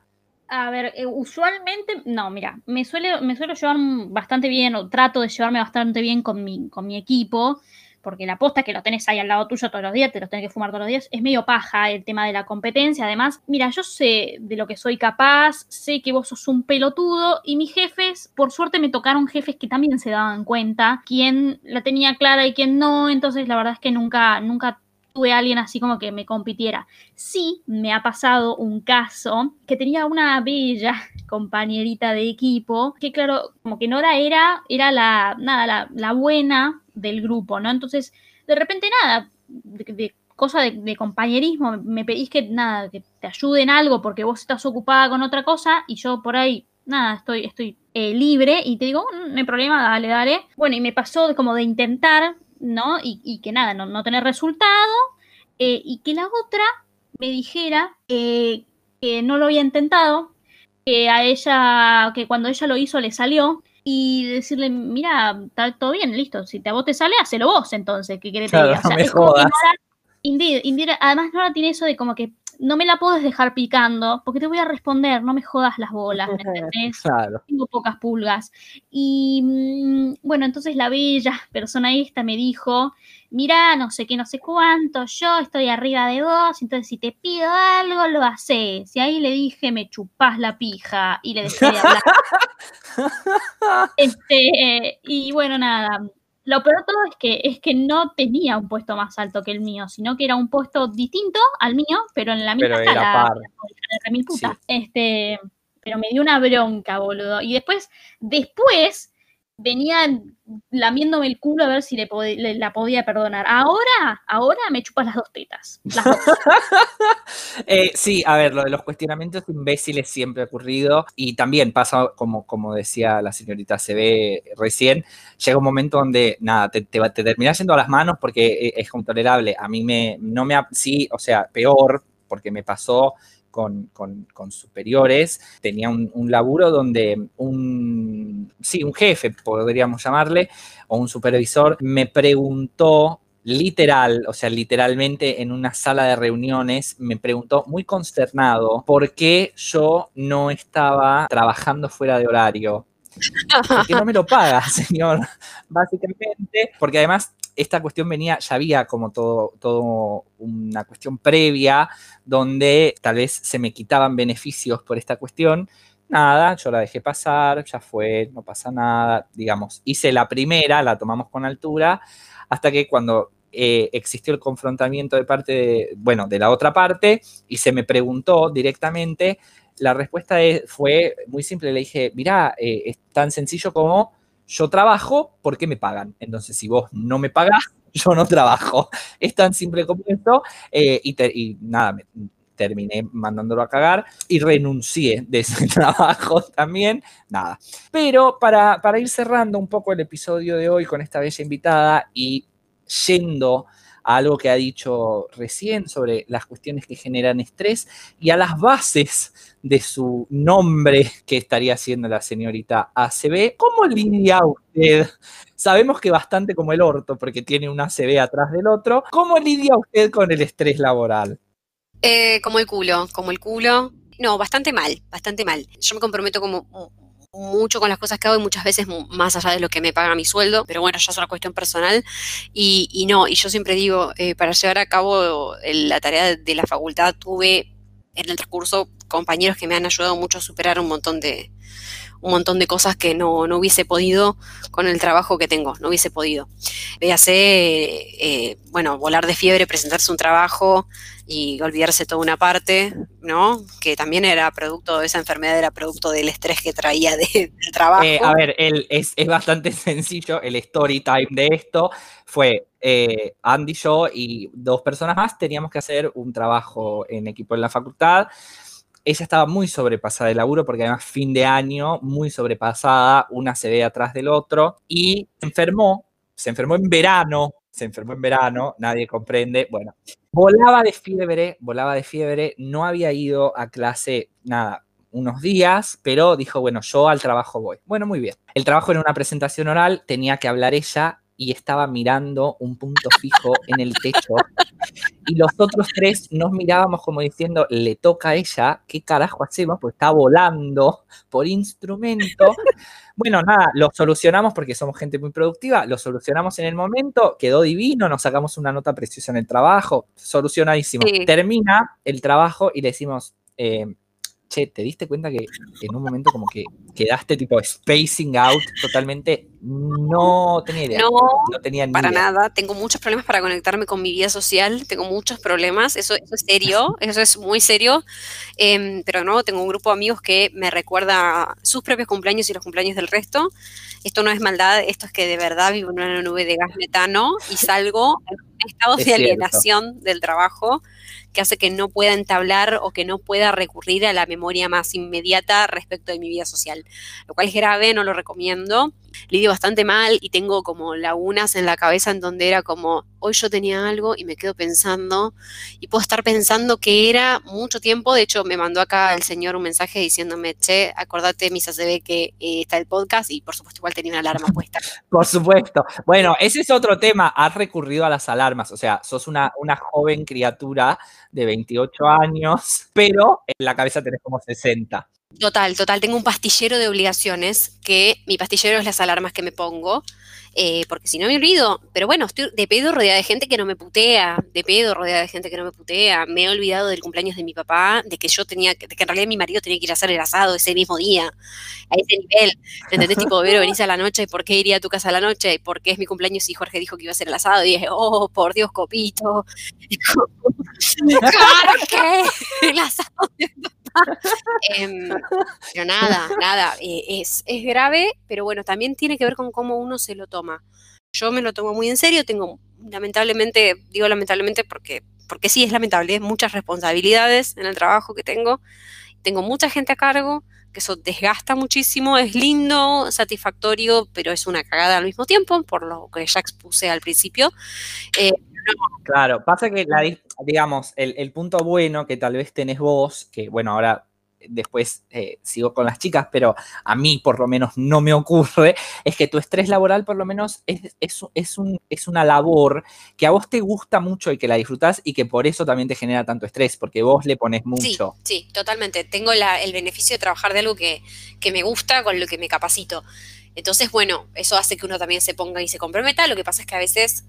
A ver, eh, usualmente, no, mira, me suele, me suelo llevar bastante bien, o trato de llevarme bastante bien con mi, con mi equipo, porque la posta que lo tenés ahí al lado tuyo todos los días, te lo tenés que fumar todos los días, es medio paja el tema de la competencia. Además, mira, yo sé de lo que soy capaz, sé que vos sos un pelotudo, y mis jefes, por suerte me tocaron jefes que también se daban cuenta quién la tenía clara y quién no, entonces la verdad es que nunca, nunca tuve a alguien así como que me compitiera. Sí, me ha pasado un caso que tenía una bella compañerita de equipo, que claro, como que Nora era, era la, nada, la, la buena del grupo, ¿no? Entonces, de repente nada, de, de cosa de, de compañerismo, me pedís que nada, que te ayude en algo porque vos estás ocupada con otra cosa y yo por ahí, nada, estoy, estoy eh, libre y te digo, "Mm, no hay problema, dale, dale. Bueno, y me pasó como de intentar, ¿no? Y, y que nada, no, no tener resultado eh, y que la otra me dijera eh, que no lo había intentado, que a ella, que cuando ella lo hizo le salió, y decirle, mira, está todo bien, listo, si te, a vos te sale, hacelo vos entonces, ¿qué querés que te Claro, diga? O sea, no me es como que jodas. Nora- Indeed, indeed, además Nora tiene eso de como que no me la puedes dejar picando, porque te voy a responder, no me jodas las bolas, ¿me entendés? Claro. tengo pocas pulgas. Y mm, bueno, entonces la bella persona esta me dijo, mira, no sé qué, no sé cuánto, yo estoy arriba de vos, entonces si te pido algo, lo haces. Y ahí le dije, me chupás la pija y le dejé de hablar. este, y bueno, nada. Lo peor de todo es que, es que no tenía un puesto más alto que el mío, sino que era un puesto distinto al mío, pero en la misma Pero era par. Este, pero me dio una bronca, boludo. Y después, después, venían lamiéndome el culo a ver si le, le- la podía perdonar. Ahora, ahora me chupas las dos tetas. Eh, sí, a ver, lo de los cuestionamientos imbéciles siempre ha ocurrido y también pasa, como, como decía la señorita CB recién, llega un momento donde, nada, te, te, te terminás yendo a las manos porque eh, es intolerable. A mí me, no me, ha- sí, o sea, peor, porque me pasó con, con- con superiores, tenía un, un laburo donde un, sí, un jefe, podríamos llamarle, o un supervisor, me preguntó literal, o sea, literalmente en una sala de reuniones, me preguntó muy consternado por qué yo no estaba trabajando fuera de horario. Porque no me lo paga, señor, básicamente, porque además esta cuestión venía, ya había como todo, una cuestión previa donde tal vez se me quitaban beneficios por esta cuestión. Nada, yo la dejé pasar, ya fue, no pasa nada, digamos, hice la primera, la tomamos con altura, hasta que cuando eh, existió el confrontamiento de parte, de, bueno, de la otra parte, y se me preguntó directamente, la respuesta es- fue muy simple, le dije, mirá, eh, es tan sencillo como yo trabajo porque me pagan, entonces si vos no me pagás, yo no trabajo, es tan simple como esto, eh, y, nada, terminé mandándolo a cagar y renuncié de ese trabajo también, nada. Pero para, para ir cerrando un poco el episodio de hoy con esta bella invitada y yendo a algo que ha dicho recién sobre las cuestiones que generan estrés y a las bases de su nombre que estaría haciendo la señorita ACB, ¿cómo lidia usted? Sabemos que bastante como el orto, porque tiene un ACB atrás del otro. ¿Cómo lidia usted con el estrés laboral? Eh, como el culo, como el culo. No, bastante mal, bastante mal. Yo me comprometo como mucho con las cosas que hago y muchas veces más allá de lo que me paga mi sueldo, pero bueno, ya es una cuestión personal. Y, y no, y yo siempre digo, eh, para llevar a cabo la tarea de, la facultad tuve en el transcurso compañeros que me han ayudado mucho a superar un montón de un montón de cosas que no, no hubiese podido con el trabajo que tengo, no hubiese podido. Véase, eh, bueno, volar de fiebre, presentarse un trabajo, y olvidarse toda una parte, ¿no? Que también era producto, esa enfermedad era producto del estrés que traía de- del trabajo. Eh, a ver, es, es bastante sencillo. El story time de esto fue eh, Andy, yo y dos personas más teníamos que hacer un trabajo en equipo en la facultad. Ella estaba muy sobrepasada de laburo porque además fin de año, muy sobrepasada, una se ve atrás del otro y se enfermó, se enfermó en verano, se enfermó en verano, nadie comprende, bueno, volaba de fiebre, volaba de fiebre, no había ido a clase, nada, unos días, pero dijo, bueno, yo al trabajo voy. Bueno, muy bien. El trabajo era una presentación oral, tenía que hablar ella y estaba mirando un punto fijo en el techo. Y los otros tres nos mirábamos como diciendo, le toca a ella, ¿qué carajo hacemos? Pues está volando por instrumento. Bueno, nada, lo solucionamos porque somos gente muy productiva, lo solucionamos en el momento, quedó divino, nos sacamos una nota preciosa en el trabajo, solucionadísimo. Sí. Termina el trabajo y le decimos, eh, che, ¿te diste cuenta que en un momento como que quedaste tipo spacing out totalmente? No tenía idea. No, No tenía ni para idea. nada. Tengo muchos problemas para conectarme con mi vida social. Tengo muchos problemas. Eso, eso es serio. Eso es muy serio. Em, pero no, tengo un grupo de amigos que me recuerda sus propios cumpleaños y los cumpleaños del resto. Esto no es maldad. Esto es que de verdad vivo en una nube de gas metano y salgo en un estado Es de cierto. alienación del trabajo que hace que no pueda entablar o que no pueda recurrir a la memoria más inmediata respecto de mi vida social. Lo cual es grave, no lo recomiendo lidio bastante mal y tengo como lagunas en la cabeza en donde era como, hoy yo tenía algo y me quedo pensando y puedo estar pensando que era mucho tiempo. De hecho, me mandó acá el señor un mensaje diciéndome, che, acordate, Misa se ve que eh, está el podcast y por supuesto igual tenía una alarma puesta. Por supuesto. Bueno, ese es otro tema. Has recurrido a las alarmas. O sea, sos una, una joven criatura de 28 años, pero en la cabeza tenés como 60. Total, total. Tengo un pastillero de obligaciones, que mi pastillero es las alarmas que me pongo, eh, porque si no me olvido. Pero bueno, estoy de pedo rodeada de gente que no me putea, de pedo rodeada de gente que no me putea. Me he olvidado del cumpleaños de mi papá, de que yo tenía, que- de que en realidad mi marido tenía que ir a hacer el asado ese mismo día, a ese nivel. ¿Entendés? Tipo, Vero, venís a la noche, ¿por qué iría a tu casa a la noche? ¿Por qué es mi cumpleaños y Jorge dijo que iba a hacer el asado? Y dije, oh, por Dios, copito. Jorge, el asado Em, pero nada, nada, eh, es, es grave, pero bueno, también tiene que ver con cómo uno se lo toma. Yo me lo tomo muy en serio, tengo lamentablemente, digo lamentablemente porque, porque sí es lamentable, muchas responsabilidades en el trabajo que tengo, tengo mucha gente a cargo, que eso desgasta muchísimo, es lindo, satisfactorio, pero es una cagada al mismo tiempo, por lo que ya expuse al principio. Eh, Claro, pasa que, la, di- digamos, el, el punto bueno que tal vez tenés vos, que bueno, ahora después eh, sigo con las chicas, pero a mí por lo menos no me ocurre, es que tu estrés laboral por lo menos es, es, es un, es una labor que a vos te gusta mucho y que la disfrutás y que por eso también te genera tanto estrés, porque vos le pones mucho. Sí, sí, totalmente. Tengo la- el beneficio de trabajar de algo que, que me gusta, con lo que me capacito. Entonces, bueno, eso hace que uno también se ponga y se comprometa. Lo que pasa es que a veces,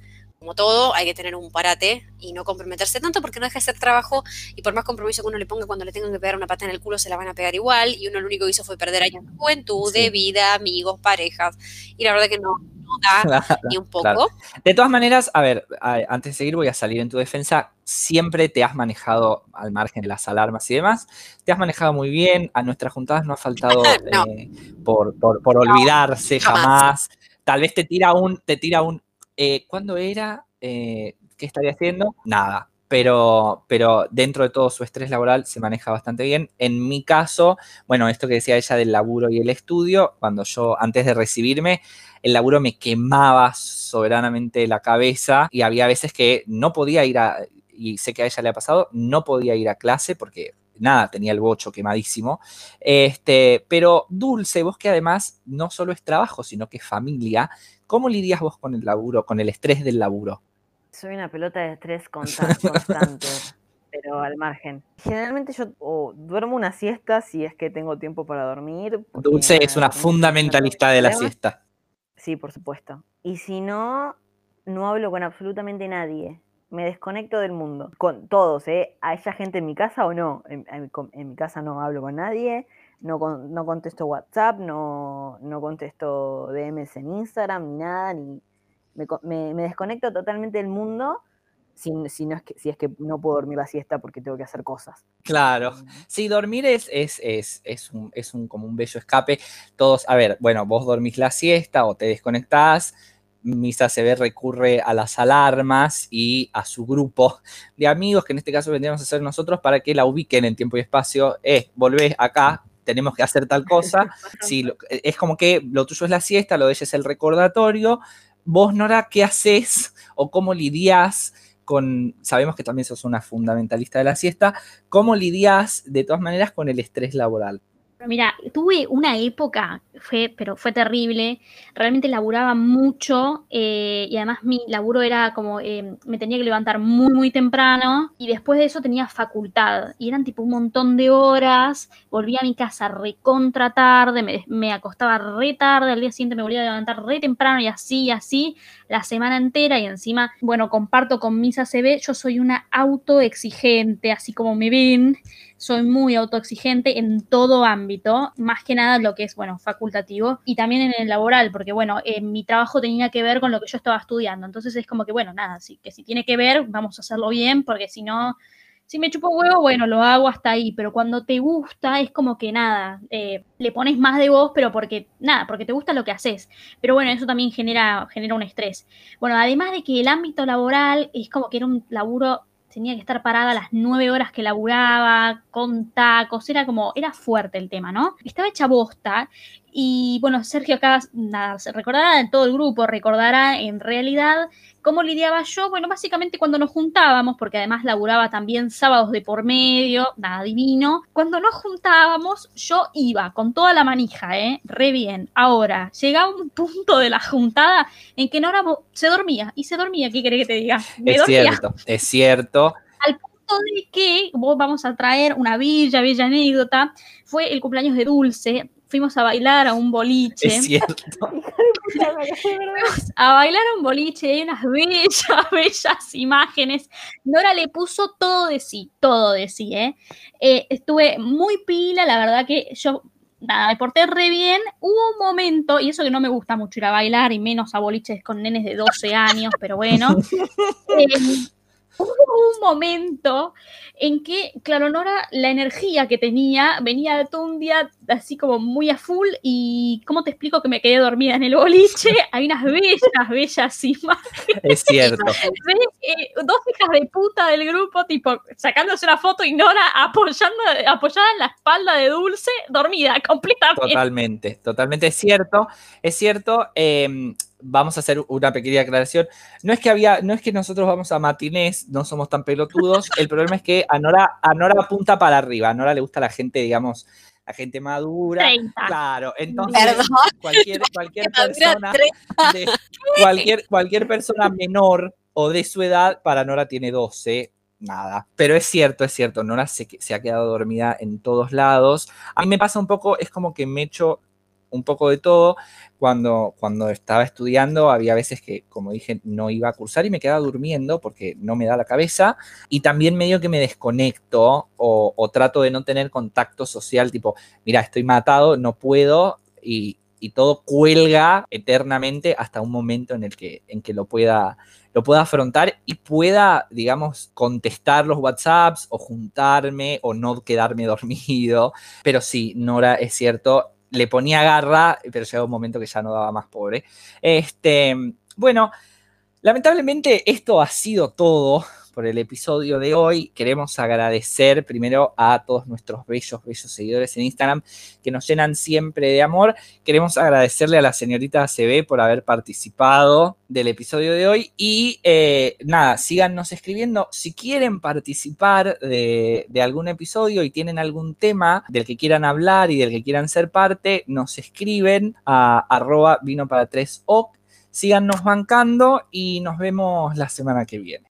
como todo, hay que tener un parate y no comprometerse tanto porque no deja de ser trabajo y por más compromiso que uno le ponga cuando le tengan que pegar una pata en el culo, se la van a pegar igual y uno lo único que hizo fue perder años de juventud, Sí. de vida, amigos, parejas. Y la verdad que no, no da ni un poco. Claro. De todas maneras, a ver, antes de seguir voy a salir en tu defensa. Siempre te has manejado, al margen de las alarmas y demás, te has manejado muy bien. A nuestras juntadas no ha faltado No. eh, por, por- por olvidarse jamás. jamás. Tal vez te tira un, te tira un, eh, ¿cuándo era? Eh, ¿Qué estaría haciendo? Nada. Pero, pero dentro de todo su estrés laboral se maneja bastante bien. En mi caso, bueno, esto que decía ella del laburo y el estudio, cuando yo antes de recibirme, el laburo me quemaba soberanamente la cabeza y había veces que no podía ir a, y sé que a ella le ha pasado, no podía ir a clase porque nada, tenía el bocho quemadísimo. Este, pero Dulce, vos que además no solo es trabajo, sino que es familia, ¿cómo lidias vos con el laburo, con el estrés del laburo? Soy una pelota de estrés consta- constante, pero al margen. Generalmente yo duermo una siesta si es que tengo tiempo para dormir. Dulce es una fundamentalista de la siesta. Sí, por supuesto. Y si no, no hablo con absolutamente nadie. Me desconecto del mundo. Con todos, ¿eh? ¿Haya gente en mi casa o no? En mi casa no hablo con nadie. No, con- no contesto WhatsApp, no, no contesto DMs en Instagram, ni nada. Ni, me, me- me desconecto totalmente del mundo. si, si no es que, si es que no puedo dormir la siesta porque tengo que hacer cosas. Claro. Sí, dormir es, es, es, es, un, es un, como un bello escape. Todos, a ver, bueno, vos dormís la siesta o te desconectás. Misa se ve recurre a las alarmas y a su grupo de amigos, que en este caso vendríamos a ser nosotros, para que la ubiquen en tiempo y espacio. Eh, volvés acá, tenemos que hacer tal cosa. Sí, lo- es como que lo tuyo es la siesta, lo de ella es el recordatorio. Vos, Nora, ¿qué haces o cómo lidias con, sabemos que también sos una fundamentalista de la siesta, ¿cómo lidias de todas maneras con el estrés laboral? Mira, tuve una época, fue, pero fue terrible. Realmente laburaba mucho eh, y además mi laburo era como, eh, me tenía que levantar muy, muy temprano y después de eso tenía facultad. Y eran tipo un montón de horas. Volvía a mi casa recontra tarde, me, acostaba re tarde, al día siguiente me volvía a levantar re temprano y así, así, la semana entera. Y encima, bueno, comparto con Misa CB, yo soy una autoexigente, así como me ven soy muy autoexigente en todo ámbito, más que nada lo que es, bueno, facultativo y también en el laboral, porque, bueno, eh, mi trabajo tenía que ver con lo que yo estaba estudiando, entonces es como que, bueno, nada, sí, que si tiene que ver, vamos a hacerlo bien, porque si no, si me chupo huevo, bueno, lo hago hasta ahí, pero cuando te gusta es como que nada, eh, le pones más de vos, pero porque, nada, porque te gusta lo que haces, pero bueno, eso también genera, genera un estrés. Bueno, además de que el ámbito laboral es como que era un laburo tenía que estar parada las nueve horas que laburaba, con tacos, era como, era fuerte el tema, ¿no? Estaba hecha bosta y bueno, Sergio acá, nada, se recordará todo el grupo, recordará en realidad cómo lidiaba yo, bueno, básicamente cuando nos juntábamos, porque además laburaba también sábados de por medio, nada divino, cuando nos juntábamos yo iba con toda la manija, ¿eh? Re bien. Ahora, llegaba un punto de la juntada en que Nora se dormía, y se dormía, ¿qué querés que te diga? Me es dormía cierto, es cierto. Al punto de que vos vamos a traer una bella, bella anécdota, fue el cumpleaños de Dulce, fuimos a bailar a un boliche. Es cierto. Fuimos a bailar a un boliche, hay unas bellas, bellas imágenes. Nora le puso todo de sí, todo de sí, ¿eh? Eh, estuve muy pila, la verdad que yo nada, me porté re bien. Hubo un momento, y eso que no me gusta mucho ir a bailar, y menos a boliches con nenes de 12 años, pero bueno. eh, hubo un momento en que, claro, Nora, la energía que tenía venía de todo un día así como muy a full y ¿cómo te explico que me quedé dormida en el boliche? Hay unas bellas, bellas imágenes. Es cierto. eh, dos hijas de puta del grupo, tipo, sacándose la foto y Nora apoyando, apoyada en la espalda de Dulce, dormida completamente. Totalmente, totalmente es cierto. Es cierto. eh, vamos a hacer una pequeña aclaración. No es que había, no es que nosotros vamos a matinés, no somos tan pelotudos. El problema es que a Nora, a Nora apunta para arriba. A Nora le gusta la gente, digamos, la gente madura. 30. Claro, entonces Perdón. cualquier, cualquier persona, de- cualquier, cualquier persona menor o de su edad, para Nora tiene 12. Nada, pero es cierto, es cierto, Nora se, se ha quedado dormida en todos lados. A mí me pasa un poco, es como que me echo un poco de todo. Cuando, cuando estaba estudiando, había veces que, como dije, no iba a cursar y me quedaba durmiendo porque no me da la cabeza. Y también medio que me desconecto o, trato de no tener contacto social, tipo, mira, estoy matado, no puedo y, y todo cuelga eternamente hasta un momento en el que, en que lo pueda lo pueda afrontar y pueda, digamos, contestar los WhatsApps o juntarme o no quedarme dormido. Pero sí, Nora, es cierto, le ponía garra, pero llegó un momento que ya no daba más pobre. Este, bueno, lamentablemente esto ha sido todo por el episodio de hoy. Queremos agradecer primero a todos nuestros bellos, bellos seguidores en Instagram que nos llenan siempre de amor. Queremos agradecerle a la señorita ACB por haber participado del episodio de hoy. Y eh, nada, síganos escribiendo. Si quieren participar de, algún episodio y tienen algún tema del que quieran hablar y del que quieran ser parte, nos escriben a arroba vino para síganos bancando y nos vemos la semana que viene.